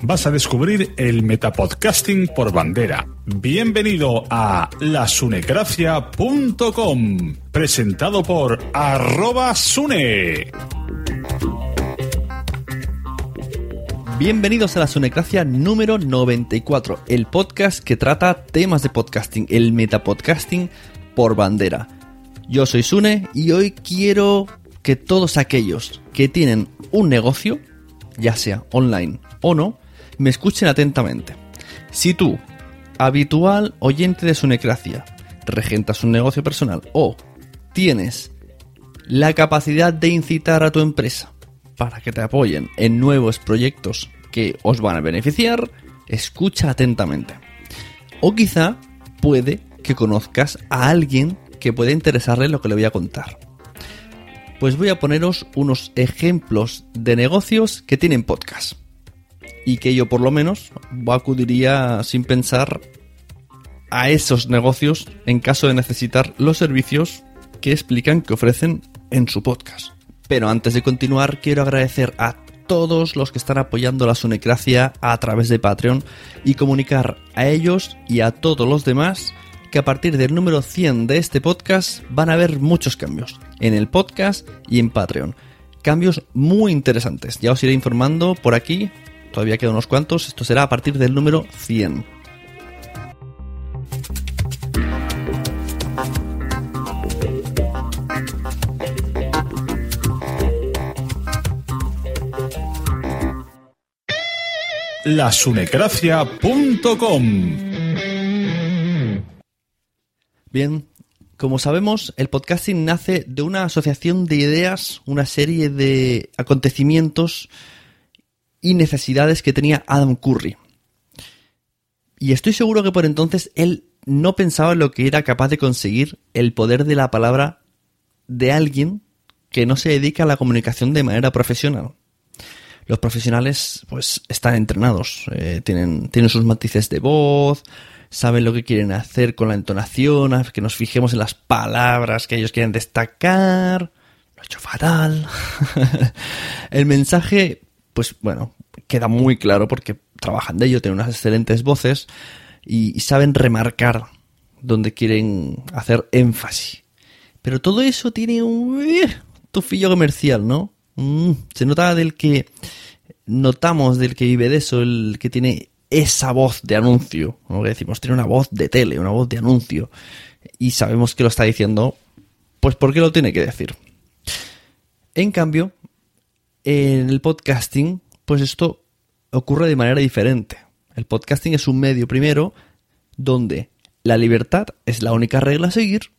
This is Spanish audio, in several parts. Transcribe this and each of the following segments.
vas a descubrir el metapodcasting por bandera. Bienvenido a lasunecracia.com, presentado por arroba sune. Bienvenidos a la Sunecracia número 94, el podcast que trata temas de podcasting, el metapodcasting por bandera. Yo soy Sune y hoy quiero que todos aquellos que tienen un negocio, ya sea online o no, me escuchen atentamente. Si tú, habitual oyente de Sunecracia, regentas un negocio personal o tienes la capacidad de incitar a tu empresa para que te apoyen en nuevos proyectos que os van a beneficiar, escucha atentamente. O quizá puede que conozcas a alguien que puede interesarle lo que le voy a contar. Pues voy a poneros unos ejemplos de negocios que tienen podcast y que yo por lo menos acudiría sin pensar a esos negocios en caso de necesitar los servicios que explican que ofrecen en su podcast. Pero antes de continuar quiero agradecer a todos los que están apoyando la Sunecracia a través de Patreon y comunicar a ellos y a todos los demás que a partir del número 100 de este podcast van a haber muchos cambios en el podcast y en Patreon. Cambios muy interesantes. Ya os iré informando por aquí Todavía quedan unos cuantos. Esto será a partir del número 100. lasunecracia.com Bien, como sabemos, el podcasting nace de una asociación de ideas, una serie de acontecimientos y necesidades que tenía Adam Curry. Y estoy seguro que por entonces él no pensaba en lo que era capaz de conseguir el poder de la palabra de alguien que no se dedica a la comunicación de manera profesional. Los profesionales pues están entrenados, eh, tienen, tienen sus matices de voz, saben lo que quieren hacer con la entonación, que nos fijemos en las palabras que ellos quieren destacar. Lo he hecho fatal. el mensaje, pues bueno, queda muy claro porque trabajan de ello, tienen unas excelentes voces y, saben remarcar donde quieren hacer énfasis. Pero todo eso tiene un eh, tufillo comercial, ¿no? Mm, se nota del que notamos del que vive de eso, el que tiene esa voz de anuncio, como que decimos, tiene una voz de tele, una voz de anuncio, y sabemos que lo está diciendo, pues ¿por qué lo tiene que decir? En cambio, en el podcasting, pues esto ocurre de manera diferente. El podcasting es un medio, primero, donde la libertad es la única regla a seguir,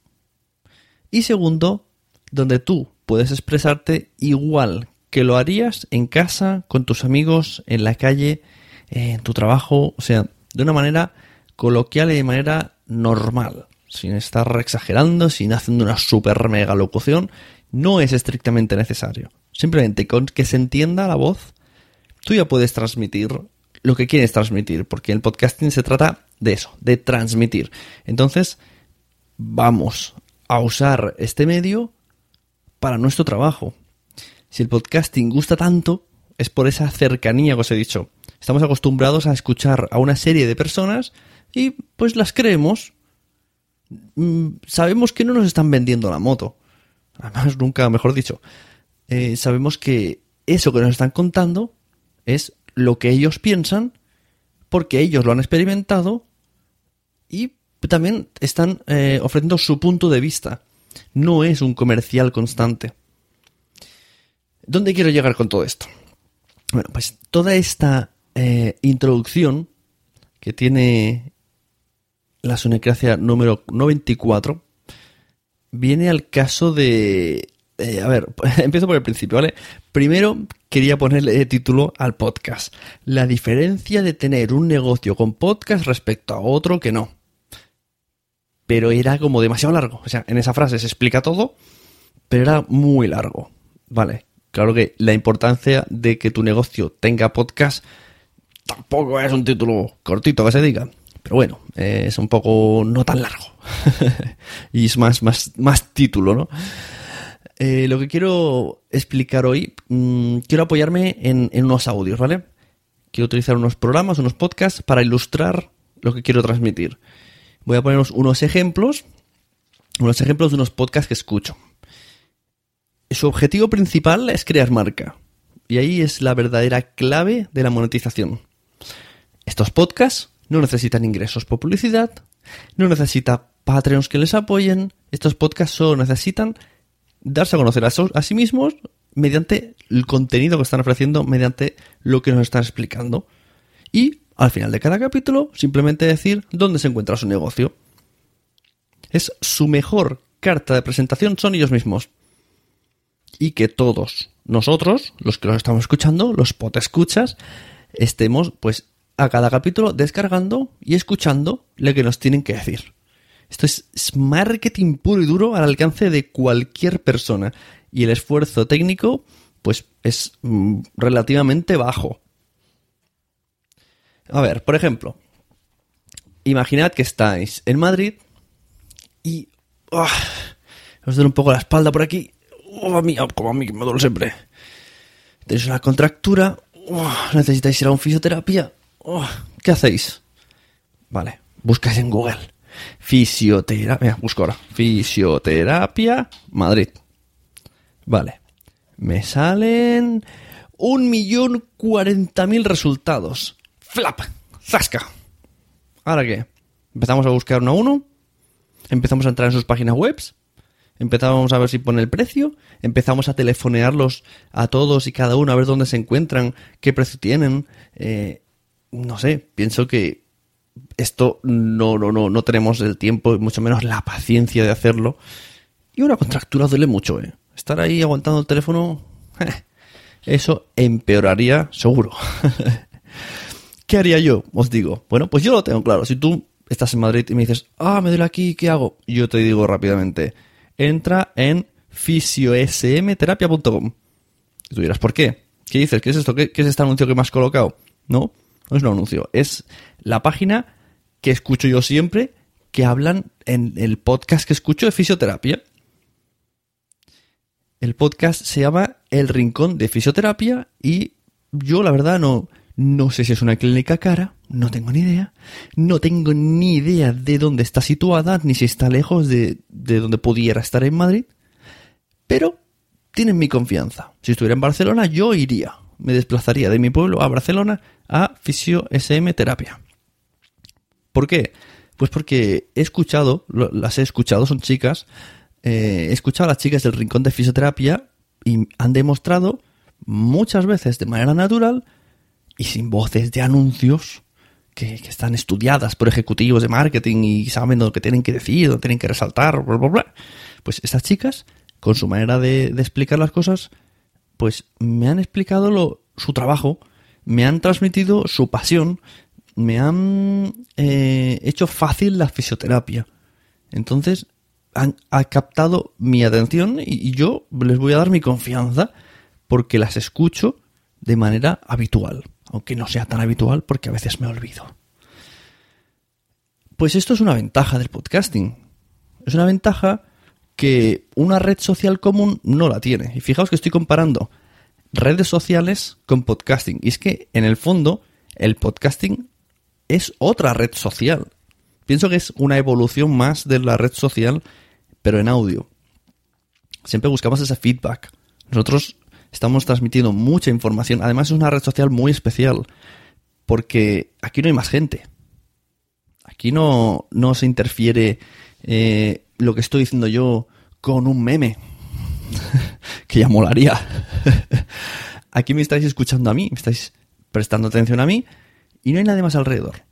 y segundo, donde tú puedes expresarte igual que lo harías en casa, con tus amigos, en la calle, en tu trabajo, o sea, de una manera coloquial y de manera normal, sin estar exagerando, sin haciendo una super mega locución, no es estrictamente necesario. Simplemente con que se entienda la voz, tú ya puedes transmitir lo que quieres transmitir, porque el podcasting se trata de eso, de transmitir. Entonces, vamos a usar este medio para nuestro trabajo. Si el podcasting gusta tanto, es por esa cercanía que os he dicho. Estamos acostumbrados a escuchar a una serie de personas y pues las creemos. Mm, sabemos que no nos están vendiendo la moto. Además, nunca mejor dicho. Eh, sabemos que eso que nos están contando es lo que ellos piensan porque ellos lo han experimentado y también están eh, ofreciendo su punto de vista. No es un comercial constante. ¿Dónde quiero llegar con todo esto? Bueno, pues toda esta eh, introducción que tiene la sonecracia número 94 viene al caso de... Eh, a ver, empiezo por el principio, ¿vale? Primero quería ponerle título al podcast. La diferencia de tener un negocio con podcast respecto a otro que no. Pero era como demasiado largo. O sea, en esa frase se explica todo, pero era muy largo. Vale, Claro que la importancia de que tu negocio tenga podcast tampoco es un título cortito que se diga. Pero bueno, es un poco no tan largo. y es más, más, más título, ¿no? Eh, lo que quiero explicar hoy, mm, quiero apoyarme en, en unos audios, ¿vale? Quiero utilizar unos programas, unos podcasts para ilustrar lo que quiero transmitir. Voy a poneros unos ejemplos, unos ejemplos de unos podcasts que escucho su objetivo principal es crear marca. Y ahí es la verdadera clave de la monetización. Estos podcasts no necesitan ingresos por publicidad, no necesitan Patreons que les apoyen. Estos podcasts solo necesitan darse a conocer a, sí mismos mediante el contenido que están ofreciendo, mediante lo que nos están explicando. Y al final de cada capítulo, simplemente decir dónde se encuentra su negocio. Es su mejor carta de presentación, son ellos mismos y que todos nosotros, los que los estamos escuchando, los escuchas, estemos pues a cada capítulo descargando y escuchando lo que nos tienen que decir. Esto es marketing puro y duro al alcance de cualquier persona y el esfuerzo técnico pues es mm, relativamente bajo. A ver, por ejemplo, imaginad que estáis en Madrid y ¡ah! os duele un poco la espalda por aquí oh, a mí, como a mí que me duele siempre. Tenéis una contractura, oh, necesitáis ir a un fisioterapia. Oh, ¿Qué hacéis? Vale, buscáis en Google. Fisioterapia, ahora. Fisioterapia Madrid. Vale. Me salen un millón cuarenta mil resultados. Flap. Zasca. ¿Ahora qué? Empezamos a buscar uno a uno. Empezamos a entrar en sus páginas webs Empezamos a ver si pone el precio, empezamos a telefonearlos a todos y cada uno a ver dónde se encuentran, qué precio tienen. Eh, no sé, pienso que esto no, no, no, no tenemos el tiempo y mucho menos la paciencia de hacerlo. Y una contractura duele mucho, ¿eh? Estar ahí aguantando el teléfono, eso empeoraría seguro. ¿Qué haría yo? Os digo. Bueno, pues yo lo tengo claro. Si tú estás en Madrid y me dices, ah, me duele aquí, ¿qué hago? Yo te digo rápidamente, entra en fisiosmterapia.com. Y tú dirás, ¿por qué? ¿Qué dices? ¿Qué es esto? ¿Qué, es este anuncio que me has colocado? No, no es un anuncio. Es la página que escucho yo siempre que hablan en el podcast que escucho de fisioterapia. El podcast se llama El Rincón de Fisioterapia y yo la verdad no, no sé si es una clínica cara, no tengo ni idea. No tengo ni idea de dónde está situada, ni si está lejos de, de donde pudiera estar en Madrid. Pero tienen mi confianza. Si estuviera en Barcelona, yo iría. Me desplazaría de mi pueblo a Barcelona a Fisio SM Terapia. ¿Por qué? Pues porque he escuchado, las he escuchado, son chicas, eh, he escuchado a las chicas del rincón de fisioterapia y han demostrado muchas veces de manera natural y sin voces de anuncios que, están estudiadas por ejecutivos de marketing y saben lo que tienen que decir, lo tienen que resaltar, bla, bla, bla. Pues estas chicas, con su manera de, explicar las cosas, pues me han explicado lo, su trabajo, me han transmitido su pasión, me han eh, hecho fácil la fisioterapia. Entonces, han, captado mi atención y, yo les voy a dar mi confianza porque las escucho de manera habitual, aunque no sea tan habitual porque a veces me olvido. Pues esto es una ventaja del podcasting. Es una ventaja que una red social común no la tiene. Y fijaos que estoy comparando redes sociales con podcasting. Y es que en el fondo el podcasting es otra red social. Pienso que es una evolución más de la red social, pero en audio. Siempre buscamos ese feedback. Nosotros estamos transmitiendo mucha información. Además es una red social muy especial, porque aquí no hay más gente. Aquí no, no se interfiere eh, lo que estoy diciendo yo con un meme, que ya molaría. aquí me estáis escuchando a mí, me estáis prestando atención a mí y no hay nadie más alrededor.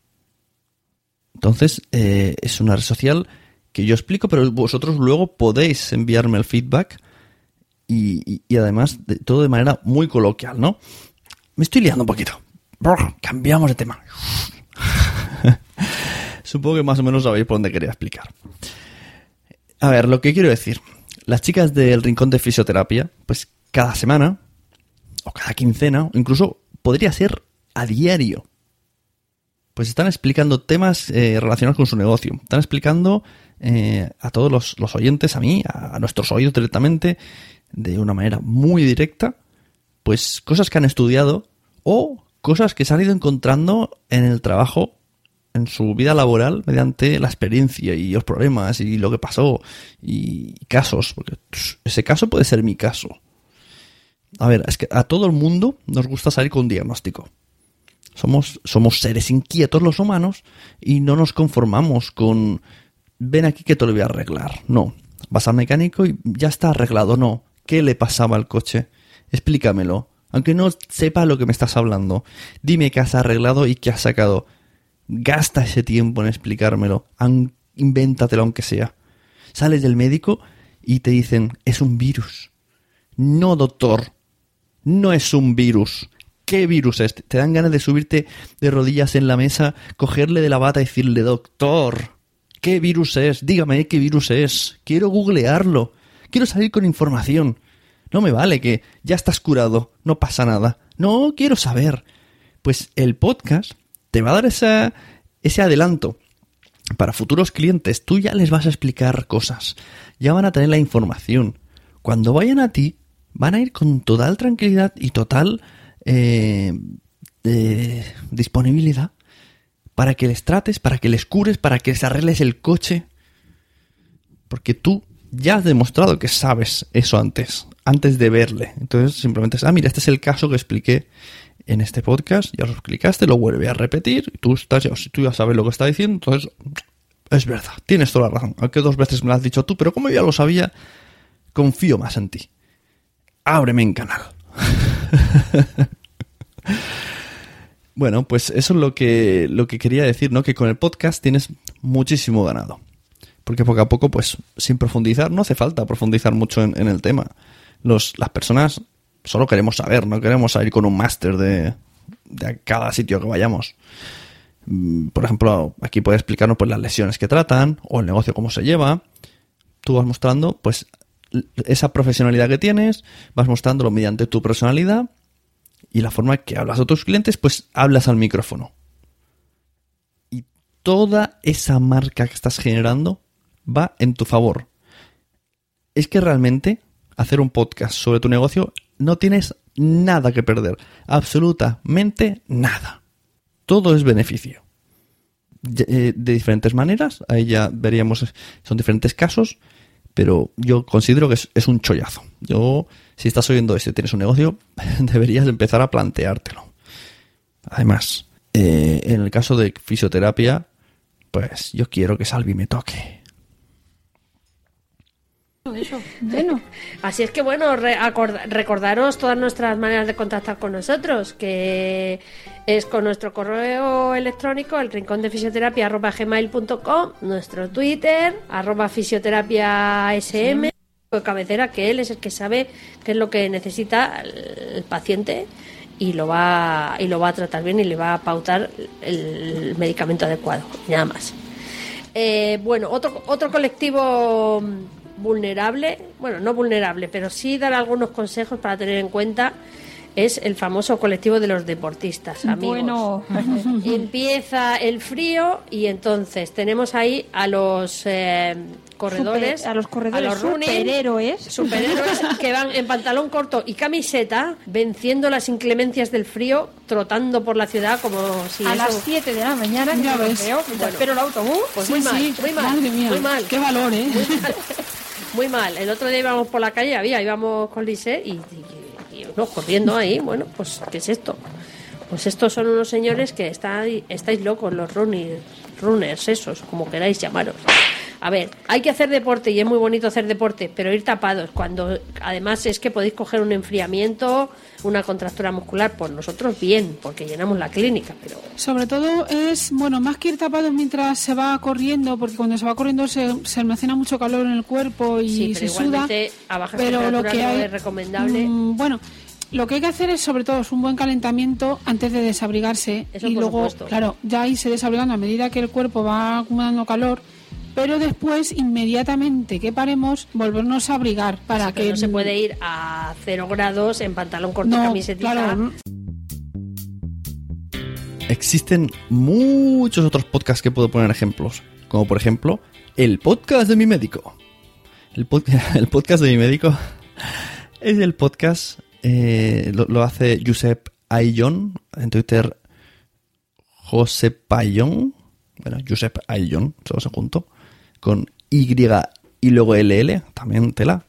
Entonces, eh, es una red social que yo explico, pero vosotros luego podéis enviarme el feedback y, además de, todo de manera muy coloquial, ¿no? Me estoy liando un poquito. Cambiamos de tema. Supongo que más o menos sabéis por dónde quería explicar. A ver, lo que quiero decir. Las chicas del Rincón de Fisioterapia, pues cada semana, o cada quincena, o incluso podría ser a diario, pues están explicando temas eh, relacionados con su negocio. Están explicando eh, a todos los, oyentes, a mí, a, nuestros oídos directamente, de una manera muy directa, pues cosas que han estudiado o cosas que se han ido encontrando en el trabajo, en su vida laboral, mediante la experiencia y los problemas y lo que pasó y casos, porque ese caso puede ser mi caso. A ver, es que a todo el mundo nos gusta salir con un diagnóstico. Somos, somos seres inquietos los humanos y no nos conformamos con ven aquí que te lo voy a arreglar. No. Vas al mecánico y ya está arreglado. No. ¿Qué le pasaba al coche? Explícamelo. Aunque no sepa lo que me estás hablando. Dime qué has arreglado y qué has sacado. Gasta ese tiempo en explicármelo. Invéntatelo aunque sea. Sales del médico y te dicen, es un virus. No, doctor. No es un virus. ¿Qué virus es? Te dan ganas de subirte de rodillas en la mesa, cogerle de la bata y decirle, doctor, ¿qué virus es? Dígame qué virus es. Quiero googlearlo. Quiero salir con información. No me vale que ya estás curado, no pasa nada. No, quiero saber. Pues el podcast te va a dar ese adelanto. Para futuros clientes, tú ya les vas a explicar cosas. Ya van a tener la información. Cuando vayan a ti, van a ir con total tranquilidad y total eh, disponibilidad para que les trates, para que les cures, para que les arregles el coche. Porque tú ya has demostrado que sabes eso antes, antes de verle. Entonces simplemente es, ah, mira, este es el caso que expliqué en este podcast, ya lo explicaste, lo vuelve a repetir, tú, estás, ya, tú ya sabes lo que está diciendo, entonces es verdad, tienes toda la razón. Aunque dos veces me lo has dicho tú, pero como ya lo sabía, confío más en ti. Ábreme en canal. Bueno, pues eso es lo que, lo que quería decir, ¿no? Que con el podcast tienes muchísimo ganado. Porque poco a poco, pues, sin profundizar, no hace falta profundizar mucho en, el tema. Los, las personas solo queremos saber, no queremos ir con un máster de, cada sitio que vayamos. Mm, por ejemplo, aquí puedes explicarnos pues, las lesiones que tratan o el negocio cómo se lleva. Tú vas mostrando, pues, esa profesionalidad que tienes, vas mostrándolo mediante tu personalidad y la forma que hablas a tus clientes, pues hablas al micrófono. Y toda esa marca que estás generando va en tu favor. Es que realmente hacer un podcast sobre tu negocio no tienes nada que perder. Absolutamente nada. Todo es beneficio. Eh, de diferentes maneras, ahí ya veríamos, son diferentes casos, pero yo considero que es, un chollazo. Yo, si estás oyendo esto y tienes un negocio, deberías empezar a planteártelo. Además, eh, en el caso de fisioterapia, pues yo quiero que Salvi me toque. Eso, bueno. Así es que bueno, recordaros todas nuestras maneras de contactar con nosotros, que es con nuestro correo electrónico, el rincón de fisioterapia arroba gmail.com, nuestro Twitter, arroba fisioterapia sm, cabecera, que él es el que sabe qué es lo que necesita el paciente y lo va y lo va a tratar bien y le va a pautar el medicamento adecuado, nada más. Eh, bueno, otro, otro colectivo vulnerable, bueno, no vulnerable, pero sí dar algunos consejos para tener en cuenta es el famoso colectivo de los deportistas, amigos. Bueno, empieza el frío y entonces tenemos ahí a los eh, corredores, a los corredores, a los superhéroes, superhéroes que van en pantalón corto y camiseta, venciendo las inclemencias del frío, trotando por la ciudad como si a las 7 de la mañana, ya ves, veo, espero el autobús, pues muy, mal, muy mal, muy mal, qué valor, ¿eh? Muy mal. El otro día íbamos por la calle, había, íbamos con Lise y, no, corriendo ahí. Bueno, pues, ¿qué es esto? Pues estos son unos señores que está, estáis locos, los runners, runners, esos, como queráis llamaros. A ver, hay que hacer deporte y es muy bonito hacer deporte, pero ir tapados cuando además es que podéis coger un enfriamiento, una contractura muscular, por nosotros bien, porque llenamos la clínica, pero sobre todo es, bueno, más que ir tapados mientras se va corriendo, porque cuando se va corriendo se, se almacena mucho calor en el cuerpo y se suda, a pero lo que hay, es recomendable. Mm, bueno, lo que hay que hacer es sobre todo es un buen calentamiento antes de desabrigarse y luego, claro, ya ahí se desabrigan a medida que el cuerpo va acumulando calor pero después inmediatamente que paremos volvernos a abrigar para que no se puede ir a cero grados en pantalón corto no, camiseta. existen muchos otros podcasts que puedo poner ejemplos como por ejemplo el podcast de mi médico. El, el podcast de mi médico es el podcast eh, lo, hace Josep Ayllon en Twitter Josep Ayllon bueno Josep Ayllon todos junto con Y y luego LL, también tela.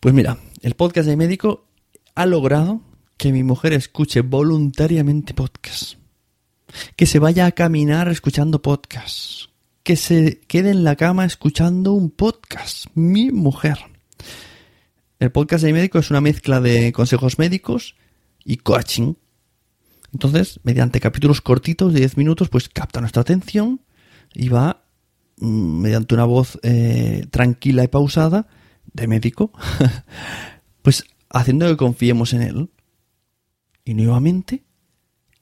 Pues mira, el podcast de médico ha logrado que mi mujer escuche voluntariamente podcast. Que se vaya a caminar escuchando podcast. Que se quede en la cama escuchando un podcast. Mi mujer. El podcast de médico es una mezcla de consejos médicos y coaching. Entonces, mediante capítulos cortitos de 10 minutos, pues capta nuestra atención y va mediante una voz eh, tranquila y pausada de médico, pues haciendo que confiemos en él. Y nuevamente,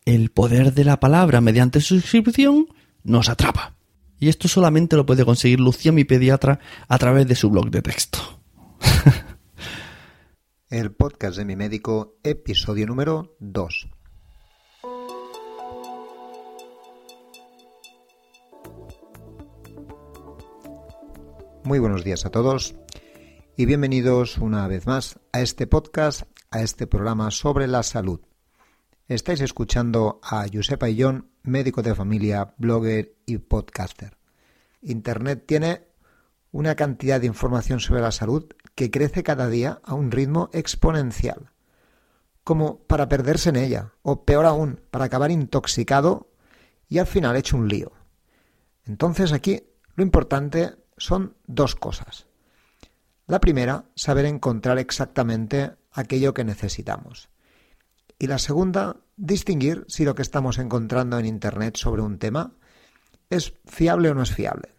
el poder de la palabra mediante suscripción nos atrapa. Y esto solamente lo puede conseguir Lucía, mi pediatra, a través de su blog de texto. el podcast de mi médico, episodio número 2. Muy buenos días a todos y bienvenidos una vez más a este podcast, a este programa sobre la salud. Estáis escuchando a Josep Ayllón, médico de familia, blogger y podcaster. Internet tiene una cantidad de información sobre la salud que crece cada día a un ritmo exponencial, como para perderse en ella, o peor aún, para acabar intoxicado y al final hecho un lío. Entonces aquí lo importante son dos cosas. La primera, saber encontrar exactamente aquello que necesitamos. Y la segunda, distinguir si lo que estamos encontrando en Internet sobre un tema es fiable o no es fiable.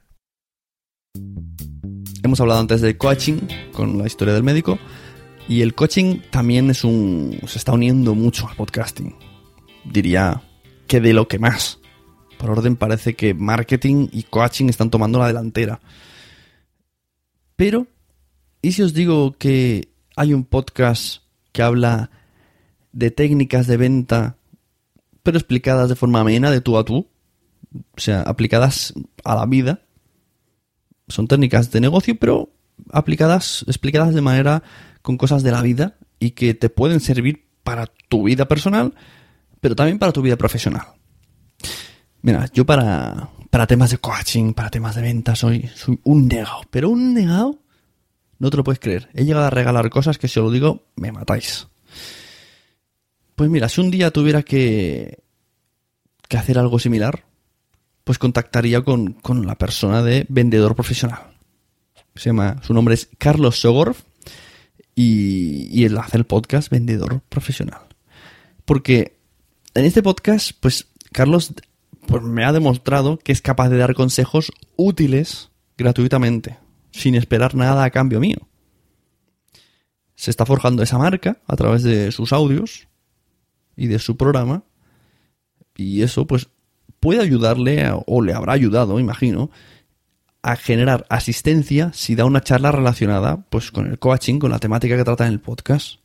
Hemos hablado antes de coaching con la historia del médico y el coaching también es un se está uniendo mucho al podcasting. Diría que de lo que más. Por orden parece que marketing y coaching están tomando la delantera. Pero, ¿y si os digo que hay un podcast que habla de técnicas de venta, pero explicadas de forma amena, de tú a tú? o sea, aplicadas a la vida. Son técnicas de negocio, pero aplicadas, explicadas de manera con cosas de la vida y que te pueden servir para tu vida personal, pero también para tu vida profesional. Mira, yo para, para temas de coaching, para temas de ventas, soy, soy un negado, pero un negado, no te lo puedes creer. He llegado a regalar cosas que si os lo digo, me matáis. Pues mira, si un día tuviera que, que hacer algo similar, pues contactaría con, con la persona de vendedor profesional. Se llama, su nombre es Carlos Sogorf y, y él hace el podcast Vendedor Profesional. Porque en este podcast, pues Carlos pues, me ha demostrado que es capaz de dar consejos útiles gratuitamente, sin esperar nada a cambio mío. Se está forjando esa marca a través de sus audios y de su programa. Y eso, pues, puede ayudarle, o le habrá ayudado, imagino, a generar asistencia si da una charla relacionada pues con el coaching, con la temática que trata en el podcast.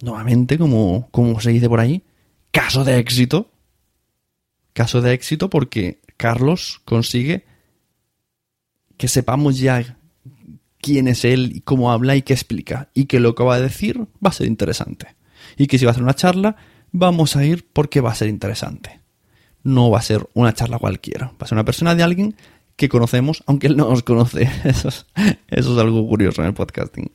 Nuevamente, como, como se dice por ahí, caso de éxito. Caso de éxito porque Carlos consigue que sepamos ya quién es él y cómo habla y qué explica. Y que lo que va a decir va a ser interesante. Y que si va a hacer una charla, vamos a ir porque va a ser interesante no va a ser una charla cualquiera. Va a ser una persona de alguien que conocemos, aunque él no nos conoce. Eso es, eso es algo curioso en el podcasting.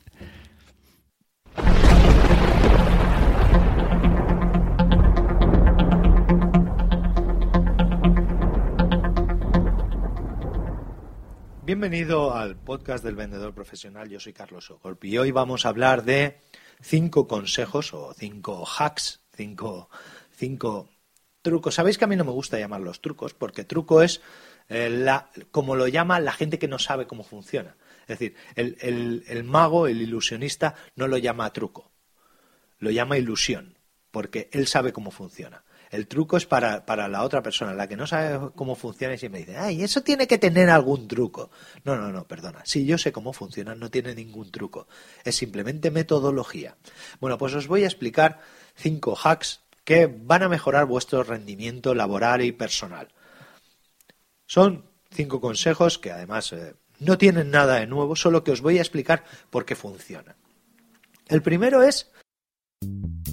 Bienvenido al podcast del vendedor profesional. Yo soy Carlos Ocorp y hoy vamos a hablar de cinco consejos o cinco hacks, cinco, cinco trucos. Sabéis que a mí no me gusta llamarlos trucos, porque truco es eh, la, como lo llama la gente que no sabe cómo funciona. Es decir, el, mago, el ilusionista, no lo llama truco, lo llama ilusión, porque él sabe cómo funciona. El truco es para, para, la otra persona, la que no sabe cómo funciona y siempre dice, ay, eso tiene que tener algún truco. No, no, no, perdona. Si yo sé cómo funciona, no tiene ningún truco. Es simplemente metodología. Bueno, pues os voy a explicar cinco hacks que van a mejorar vuestro rendimiento laboral y personal. Son cinco consejos que además eh, no tienen nada de nuevo, solo que os voy a explicar por qué funcionan. El primero es...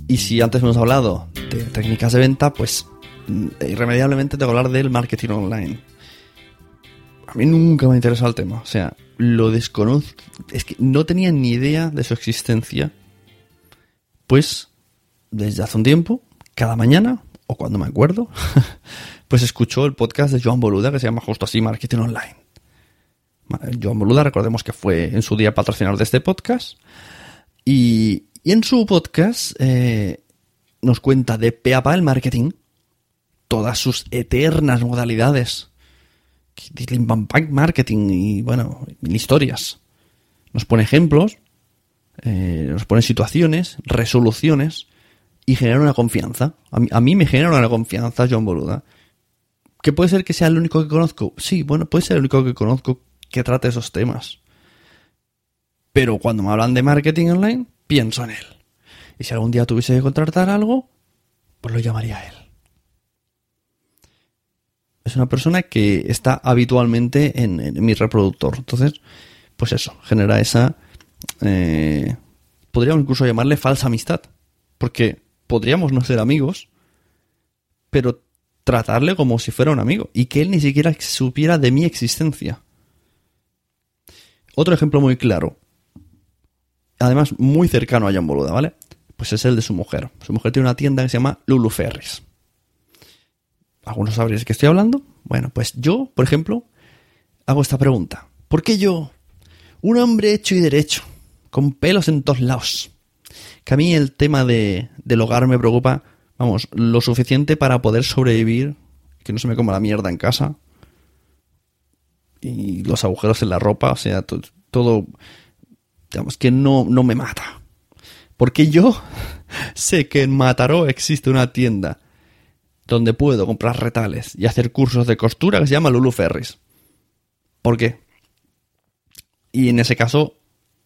Y si antes hemos hablado de técnicas de venta, pues mm, irremediablemente tengo que hablar del marketing online. A mí nunca me ha interesado el tema, o sea, lo desconozco, es que no tenía ni idea de su existencia. Pues desde hace un tiempo cada mañana, o cuando me acuerdo, pues escucho el podcast de Joan Boluda que se llama justo así Marketing Online. Joan Boluda, recordemos que fue en su día patrocinador de este podcast. Y, en su podcast eh, nos cuenta de peapa el marketing, todas sus eternas modalidades, marketing y bueno, historias. Nos pone ejemplos, eh, nos pone situaciones, resoluciones y genera una confianza. A mí, me genera una confianza John Boluda. ¿Que puede ser que sea el único que conozco? Sí, bueno, puede ser el único que conozco que trate esos temas. Pero cuando me hablan de marketing online, pienso en él. Y si algún día tuviese que contratar algo, pues lo llamaría a él. Es una persona que está habitualmente en, mi reproductor. Entonces, pues eso, genera esa... Eh, podríamos incluso llamarle falsa amistad. Porque podríamos no ser amigos, pero tratarle como si fuera un amigo y que él ni siquiera supiera de mi existencia. Otro ejemplo muy claro, además muy cercano a John Boluda, ¿vale? Pues es el de su mujer. Su mujer tiene una tienda que se llama Lulu Ferris. ¿Algunos sabréis de qué estoy hablando? Bueno, pues yo, por ejemplo, hago esta pregunta. ¿Por qué yo, un hombre hecho y derecho, con pelos en todos lados, que a mí el tema de, del hogar me preocupa, vamos, lo suficiente para poder sobrevivir, que no se me coma la mierda en casa. Y los agujeros en la ropa, o sea, todo, digamos, que no, no me mata. Porque yo sé que en Mataró existe una tienda donde puedo comprar retales y hacer cursos de costura que se llama Lulu Ferris. ¿Por qué? Y en ese caso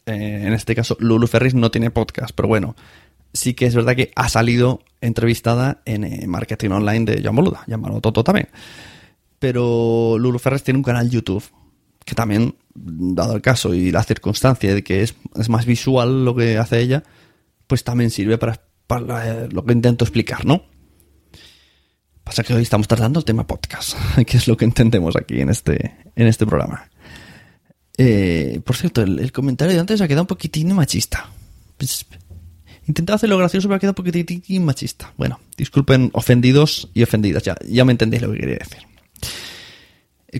eh, en este caso Lulu Ferris no tiene podcast, pero bueno, sí que es verdad que ha salido entrevistada en Marketing Online de Joan Boluda, llámalo Toto también. Pero Lulu Ferres tiene un canal YouTube que también, dado el caso y la circunstancia de que es, más visual lo que hace ella, pues también sirve para, para lo que intento explicar, ¿no? Pasa que hoy estamos tratando el tema podcast, que es lo que entendemos aquí en este, en este programa. Eh, por cierto, el, comentario de antes ha quedado un poquitín machista. Pues, intentaba hacerlo gracioso, pero ha quedado un poquitín machista. Bueno, disculpen ofendidos y ofendidas, ya, ya me entendéis lo que quería decir.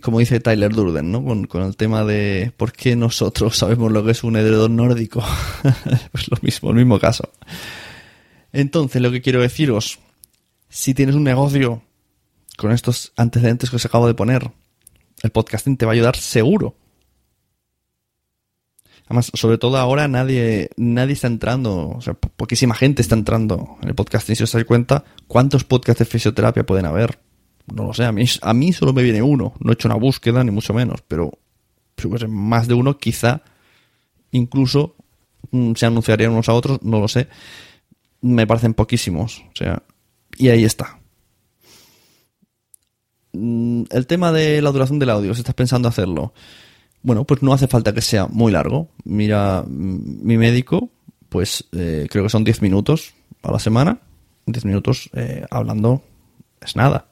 Como dice Tyler Durden, ¿no? Con, con, el tema de por qué nosotros sabemos lo que es un heredero nórdico. pues lo mismo, el mismo caso. Entonces, lo que quiero deciros, si tienes un negocio con estos antecedentes que os acabo de poner, el podcasting te va a ayudar seguro. Además, sobre todo ahora nadie, nadie está entrando, o sea, poquísima gente está entrando en el podcasting. Si os dais cuenta, ¿cuántos podcasts de fisioterapia pueden haber? No lo sé, a mí, a mí solo me viene uno. No he hecho una búsqueda, ni mucho menos, pero pues, más de uno quizá incluso mm, se anunciarían unos a otros, no lo sé. Me parecen poquísimos. O sea, y ahí está. Mm, el tema de la duración del audio, si estás pensando hacerlo, bueno, pues no hace falta que sea muy largo. Mira, mm, mi médico, pues eh, creo que son 10 minutos a la semana. 10 minutos eh, hablando es nada.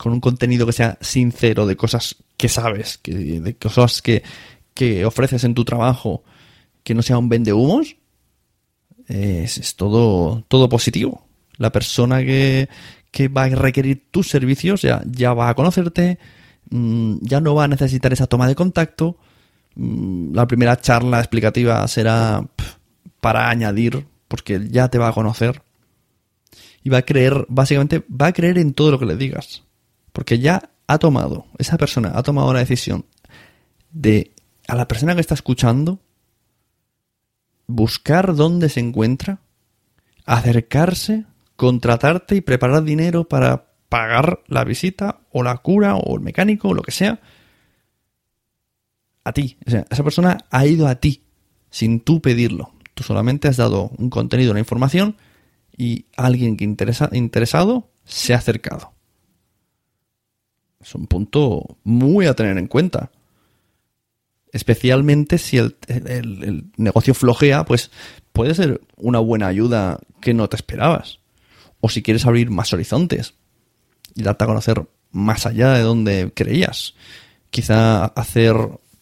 Con un contenido que sea sincero de cosas que sabes, que, de cosas que, que ofreces en tu trabajo, que no sea un vendehumos, es, es todo, todo positivo la persona que, va a requerir tus servicios ya, ya va a conocerte, mm, ya no va a necesitar esa toma de contacto. Mm, la primera charla explicativa será para añadir, porque ya te va a conocer. Y va a creer, básicamente, va a creer en todo lo que le digas. Porque ya ha tomado, esa persona ha tomado la decisión de a la persona que está escuchando buscar dónde se encuentra, acercarse contratarte y preparar dinero para pagar la visita o la cura o el mecánico o lo que sea. A ti. O sea, esa persona ha ido a ti sin tú pedirlo. Tú solamente has dado un contenido, una información y alguien que interesa, interesado se ha acercado. Es un punto muy a tener en cuenta. Especialmente si el, negocio flojea, pues puede ser una buena ayuda que no te esperabas o si quieres abrir más horizontes y darte a conocer más allá de donde creías. Quizá hacer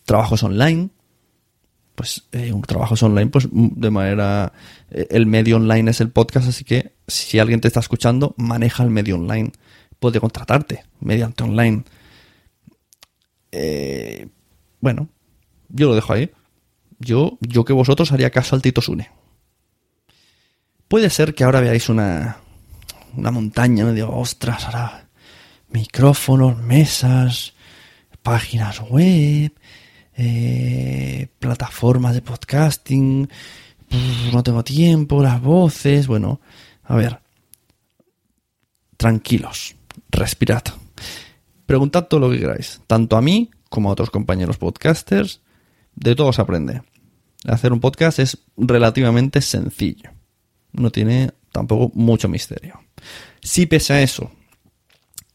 trabajos online, pues eh, un trabajos online, pues de manera... Eh, el medio online es el podcast, así que si alguien te está escuchando, maneja el medio online. Puede contratarte mediante online. Eh, bueno, yo lo dejo ahí. Yo, yo que vosotros haría caso al Tito Sune. Puede ser que ahora veáis una, una montaña. Digo, ostras, ahora micrófonos, mesas, páginas web, eh, plataformas de podcasting, no tengo tiempo, las voces, bueno, a ver, tranquilos, respirad. Preguntad todo lo que queráis, tanto a mí como a otros compañeros podcasters, de todo se aprende. Hacer un podcast es relativamente sencillo, no tiene tampoco mucho misterio. Si pese a eso,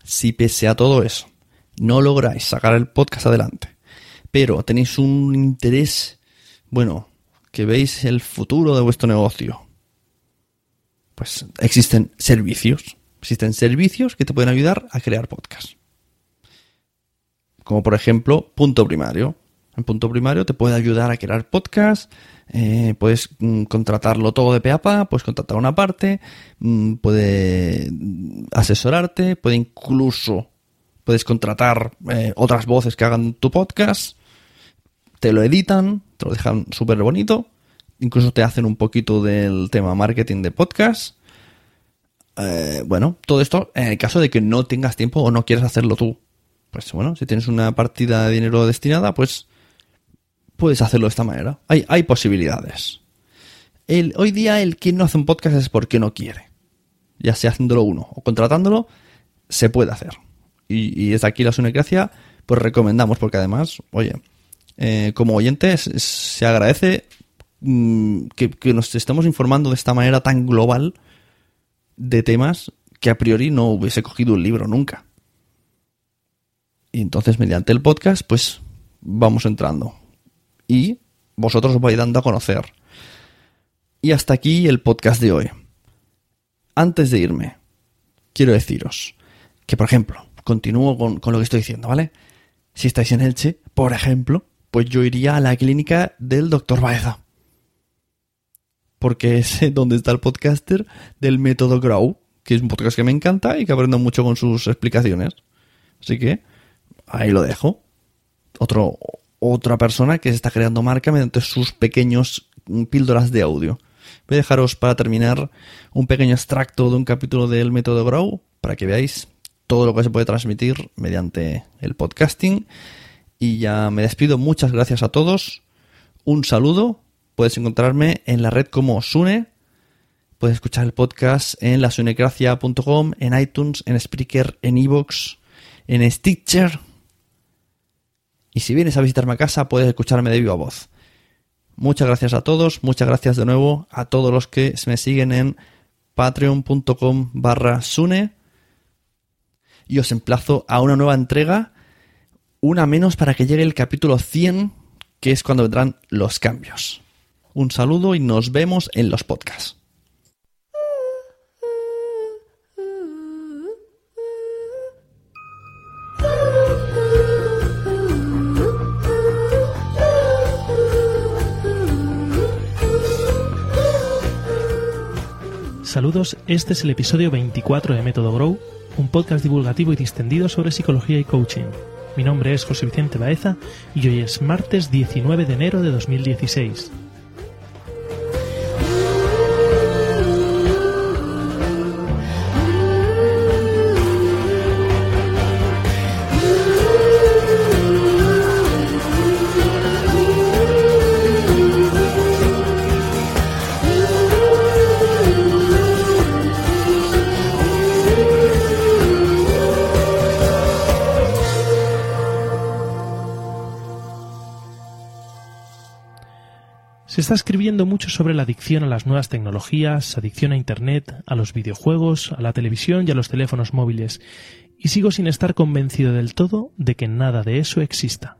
si pese a todo eso, no lográis sacar el podcast adelante, pero tenéis un interés, bueno, que veis el futuro de vuestro negocio, pues existen servicios. Existen servicios que te pueden ayudar a crear podcast. Como por ejemplo, punto primario. En punto primario te puede ayudar a crear podcast, eh, puedes mm, contratarlo todo de peapa, puedes contratar una parte, mm, puede asesorarte, puede incluso puedes contratar eh, otras voces que hagan tu podcast, te lo editan, te lo dejan súper bonito, incluso te hacen un poquito del tema marketing de podcast. Eh, bueno, todo esto en el caso de que no tengas tiempo o no quieras hacerlo tú. Pues bueno, si tienes una partida de dinero destinada, pues puedes hacerlo de esta manera. Hay, hay posibilidades. El, hoy día el que no hace un podcast es porque no quiere. Ya sea haciéndolo uno o contratándolo, se puede hacer. Y, desde aquí la Sunecracia, pues recomendamos, porque además, oye, eh, como oyentes, se agradece mm, que, nos estemos informando de esta manera tan global de temas que a priori no hubiese cogido un libro nunca. Y entonces, mediante el podcast, pues vamos entrando. Y vosotros os vais dando a conocer. Y hasta aquí el podcast de hoy. Antes de irme, quiero deciros que, por ejemplo, continúo con, lo que estoy diciendo, ¿vale? Si estáis en Elche, por ejemplo, pues yo iría a la clínica del doctor Baeza. Porque es donde está el podcaster del método Grow, que es un podcast que me encanta y que aprendo mucho con sus explicaciones. Así que ahí lo dejo. Otra persona que se está creando marca mediante sus pequeños píldoras de audio. Voy a dejaros para terminar un pequeño extracto de un capítulo del método Grow para que veáis todo lo que se puede transmitir mediante el podcasting. Y ya me despido. Muchas gracias a todos. Un saludo. Puedes encontrarme en la red como Sune. Puedes escuchar el podcast en lasunecracia.com, en iTunes, en Spreaker, en Evox, en Stitcher. Y si vienes a visitarme a casa, puedes escucharme de viva voz. Muchas gracias a todos, muchas gracias de nuevo a todos los que me siguen en patreon.com barra Sune y os emplazo a una nueva entrega, una menos para que llegue el capítulo 100, que es cuando vendrán los cambios. Un saludo y nos vemos en los podcasts. Saludos, este es el episodio 24 de Método Grow un podcast divulgativo y distendido sobre psicología y coaching. Mi nombre es José Vicente Baeza y hoy es martes 19 de enero de 2016. Se está escribiendo mucho sobre la adicción a las nuevas tecnologías, adicción a Internet, a los videojuegos, a la televisión y a los teléfonos móviles, y sigo sin estar convencido del todo de que nada de eso exista.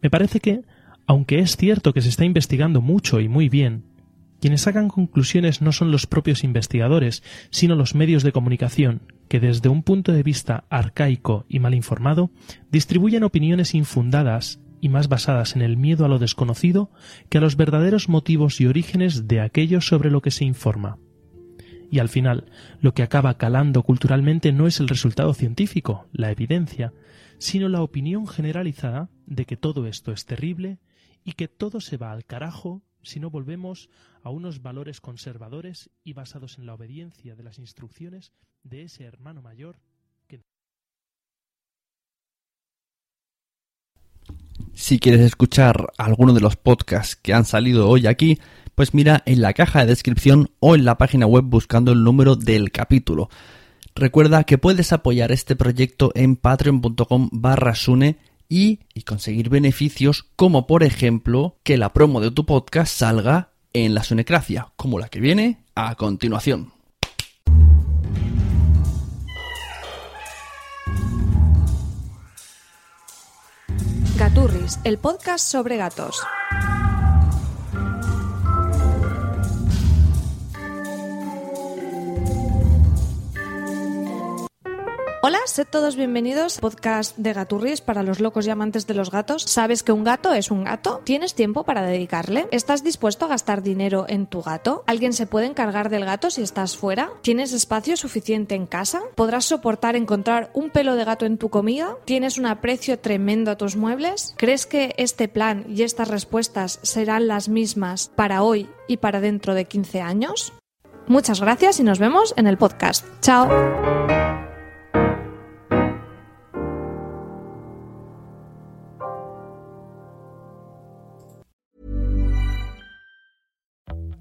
Me parece que, aunque es cierto que se está investigando mucho y muy bien, quienes sacan conclusiones no son los propios investigadores, sino los medios de comunicación, que desde un punto de vista arcaico y mal informado, distribuyen opiniones infundadas y más basadas en el miedo a lo desconocido que a los verdaderos motivos y orígenes de aquello sobre lo que se informa. Y al final, lo que acaba calando culturalmente no es el resultado científico, la evidencia, sino la opinión generalizada de que todo esto es terrible y que todo se va al carajo si no volvemos a unos valores conservadores y basados en la obediencia de las instrucciones de ese hermano mayor Si quieres escuchar alguno de los podcasts que han salido hoy aquí, pues mira en la caja de descripción o en la página web buscando el número del capítulo. Recuerda que puedes apoyar este proyecto en patreon.com barra sune y, y conseguir beneficios como por ejemplo que la promo de tu podcast salga en la Sunecracia, como la que viene a continuación. Gaturris, el podcast sobre gatos. Hola, sed todos bienvenidos podcast de Gaturris para los locos y amantes de los gatos. ¿Sabes que un gato es un gato? ¿Tienes tiempo para dedicarle? ¿Estás dispuesto a gastar dinero en tu gato? ¿Alguien se puede encargar del gato si estás fuera? ¿Tienes espacio suficiente en casa? ¿Podrás soportar encontrar un pelo de gato en tu comida? ¿Tienes un aprecio tremendo a tus muebles? ¿Crees que este plan y estas respuestas serán las mismas para hoy y para dentro de 15 años? Muchas gracias y nos vemos en el podcast. Chao.